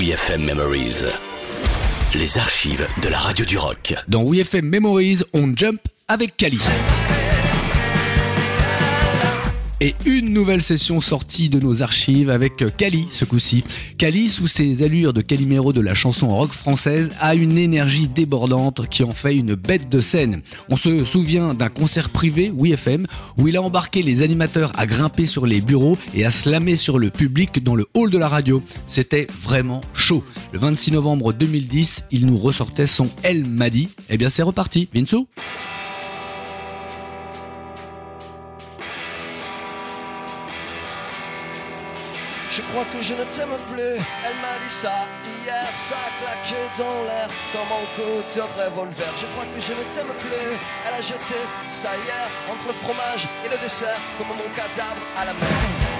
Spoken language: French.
WeFM Memories. Les archives de la radio du rock. Dans WeFM Memories, on jump avec Kali. Et une nouvelle session sortie de nos archives avec Kali ce coup-ci. Kali, sous ses allures de Calimero de la chanson rock française, a une énergie débordante qui en fait une bête de scène. On se souvient d'un concert privé, WeFM, où il a embarqué les animateurs à grimper sur les bureaux et à slammer sur le public dans le hall de la radio. C'était vraiment chaud. Le 26 novembre 2010, il nous ressortait son El Madi. Eh bien c'est reparti. Vinsou Je crois que je ne t'aime plus. Elle m'a dit ça hier, ça a claqué dans l'air comme un coup de revolver. Je crois que je ne t'aime plus. Elle a jeté ça hier entre le fromage et le dessert comme mon cadavre à la mer.